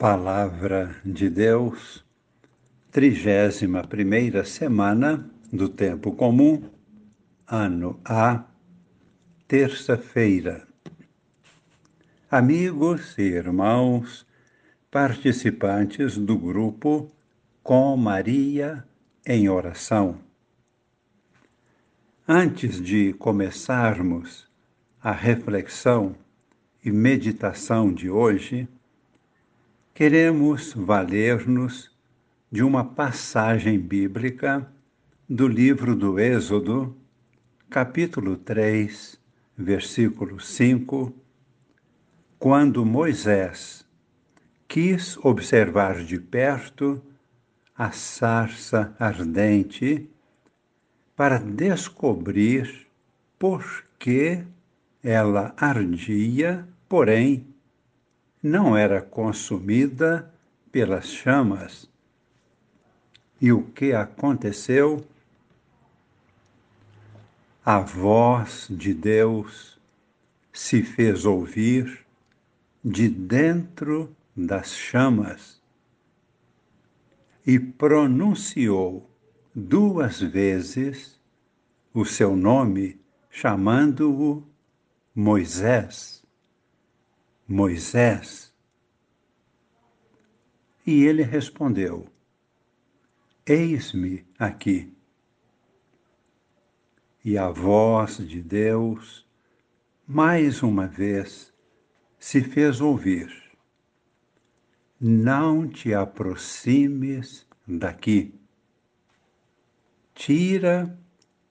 Palavra de Deus, trigésima primeira semana do Tempo Comum, ano A, terça-feira. Amigos e irmãos, participantes do grupo Com Maria em Oração. Antes de começarmos a reflexão e meditação de hoje, queremos valer-nos de uma passagem bíblica do livro do Êxodo, capítulo 3, versículo 5, quando Moisés quis observar de perto a sarça ardente para descobrir por que ela ardia, porém não era consumida pelas chamas. E o que aconteceu? A voz de Deus se fez ouvir de dentro das chamas e pronunciou duas vezes o seu nome, chamando-o Moisés. Moisés? E ele respondeu: Eis-me aqui. E a voz de Deus, mais uma vez, se fez ouvir: Não te aproximes daqui. Tira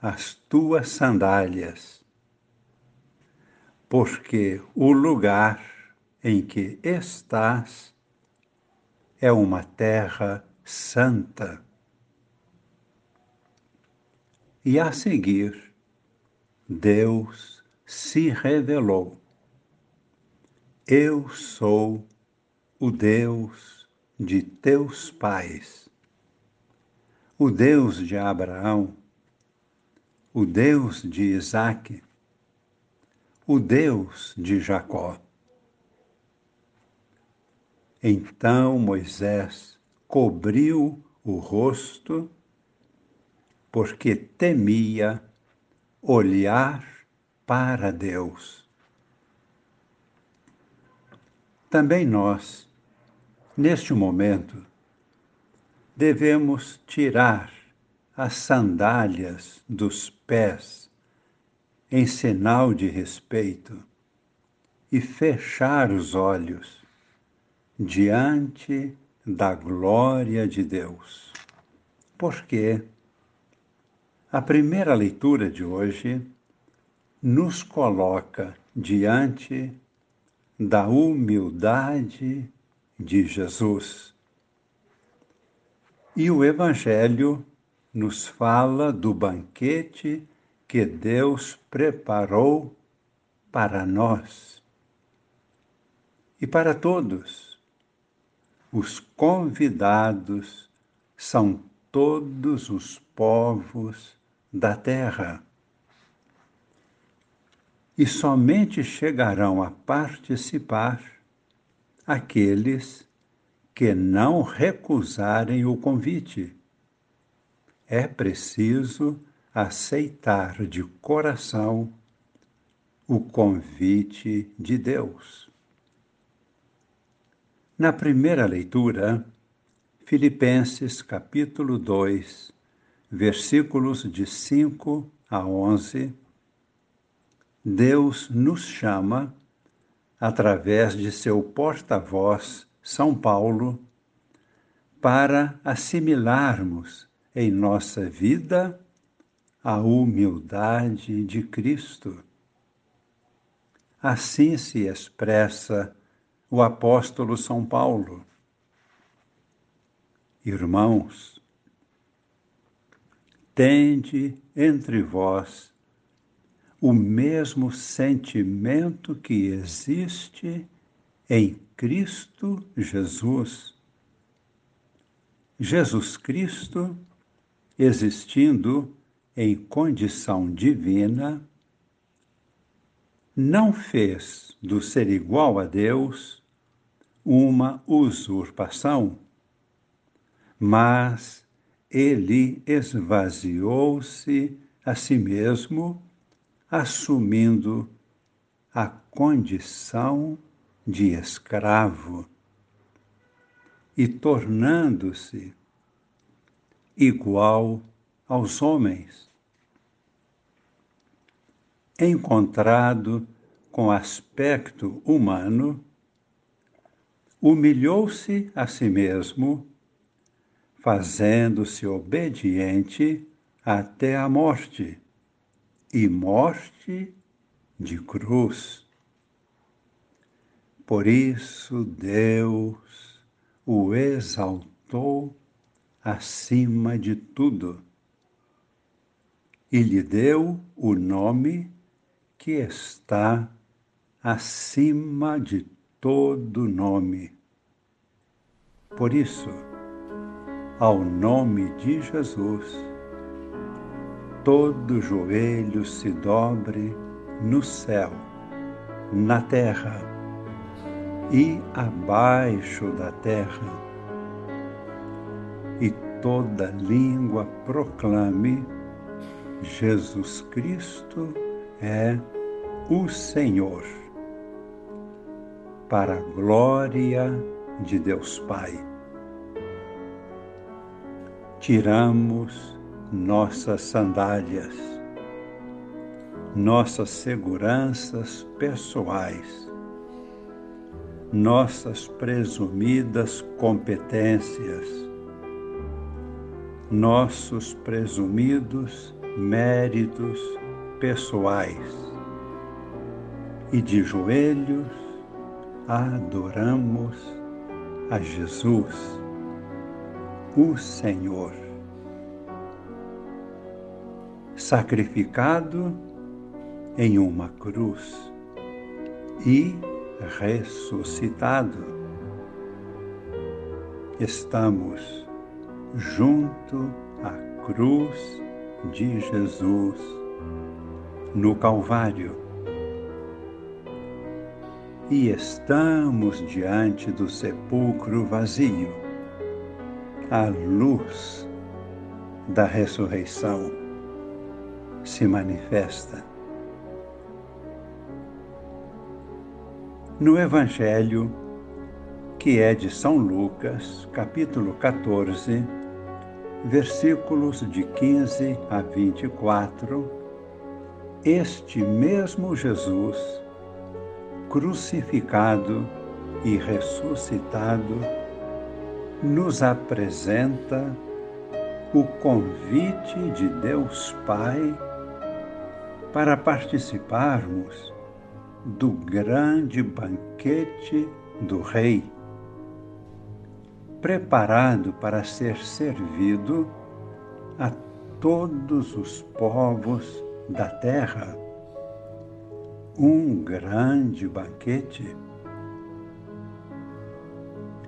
as tuas sandálias, porque o lugar em que estás é uma terra santa. E a seguir, Deus se revelou. Eu sou o Deus de teus pais, o Deus de Abraão, o Deus de Isaque, o Deus de Jacó. Então Moisés cobriu o rosto, porque temia olhar para Deus. Também nós, neste momento, devemos tirar as sandálias dos pés em sinal de respeito e fechar os olhos diante da glória de Deus. Porque a primeira leitura de hoje nos coloca diante da humildade de Jesus. E o Evangelho nos fala do banquete que Deus preparou para nós e para todos os convidados são todos os povos da terra. E somente chegarão a participar aqueles que não recusarem o convite. É preciso aceitar de coração o convite de Deus. Na primeira leitura, Filipenses capítulo 2, versículos de 5 a 11, Deus nos chama, através de seu porta-voz, São Paulo, para assimilarmos em nossa vida a humildade de Cristo. Assim se expressa o apóstolo São Paulo. Irmãos, tende entre vós o mesmo sentimento que existe em Cristo Jesus. Jesus Cristo, existindo em condição divina, não fez do ser igual a Deus uma usurpação, mas ele esvaziou-se a si mesmo, assumindo a condição de escravo e tornando-se igual aos homens. Encontrado com aspecto humano, humilhou-se a si mesmo, fazendo-se obediente até a morte, e morte de cruz. Por isso Deus o exaltou acima de tudo e lhe deu o nome que está acima de todo nome. Por isso, ao nome de Jesus, todo joelho se dobre no céu, na terra e abaixo da terra, e toda língua proclame: Jesus Cristo é o Senhor para a glória de Deus Pai. Tiramos nossas sandálias, nossas seguranças pessoais, nossas presumidas competências, nossos presumidos méritos pessoais e de joelhos adoramos a Jesus, o Senhor, sacrificado em uma cruz e ressuscitado. Estamos junto à cruz de Jesus no Calvário e estamos diante do sepulcro vazio, a luz da ressurreição se manifesta. No Evangelho, que é de São Lucas, capítulo 14, versículos de 15 a 24, este mesmo Jesus crucificado e ressuscitado, nos apresenta o convite de Deus Pai para participarmos do grande banquete do Rei, preparado para ser servido a todos os povos da terra um grande banquete.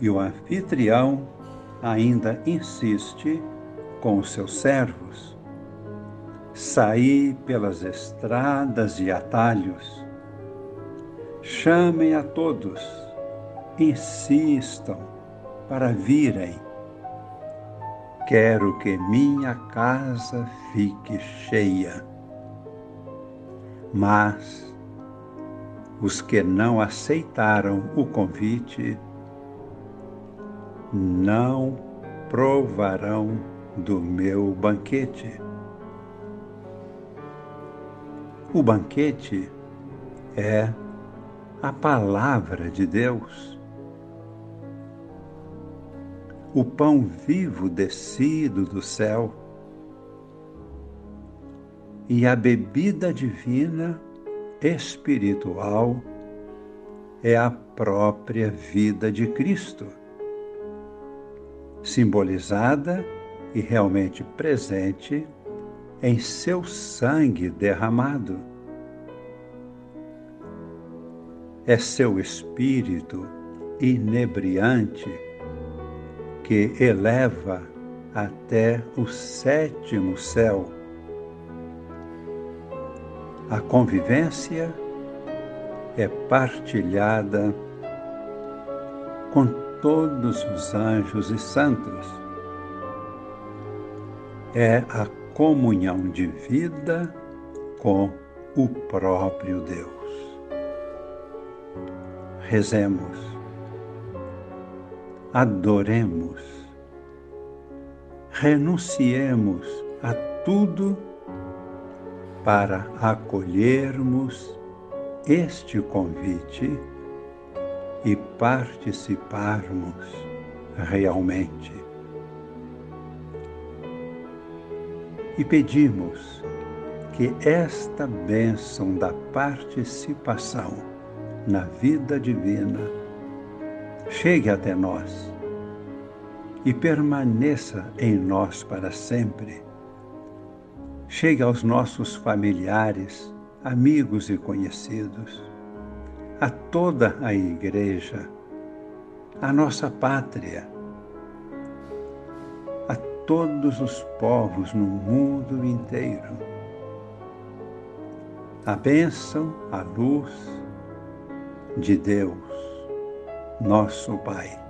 E o anfitrião ainda insiste com os seus servos. Saí pelas estradas e atalhos. Chamem a todos, insistam para virem. Quero que minha casa fique cheia. Mas os que não aceitaram o convite não provarão do meu banquete. O banquete é a palavra de Deus. O pão vivo descido do céu e a bebida divina espiritual é a própria vida de Cristo, simbolizada e realmente presente em seu sangue derramado. É seu espírito inebriante que eleva até o sétimo céu a convivência é partilhada com todos os anjos e santos. É a comunhão de vida com o próprio Deus. Rezemos, adoremos, renunciemos a tudo para acolhermos este convite e participarmos realmente. E pedimos que esta bênção da participação na vida divina chegue até nós e permaneça em nós para sempre. Chegue aos nossos familiares, amigos e conhecidos, a toda a Igreja, a nossa pátria, a todos os povos no mundo inteiro a bênção, a luz de Deus, nosso Pai.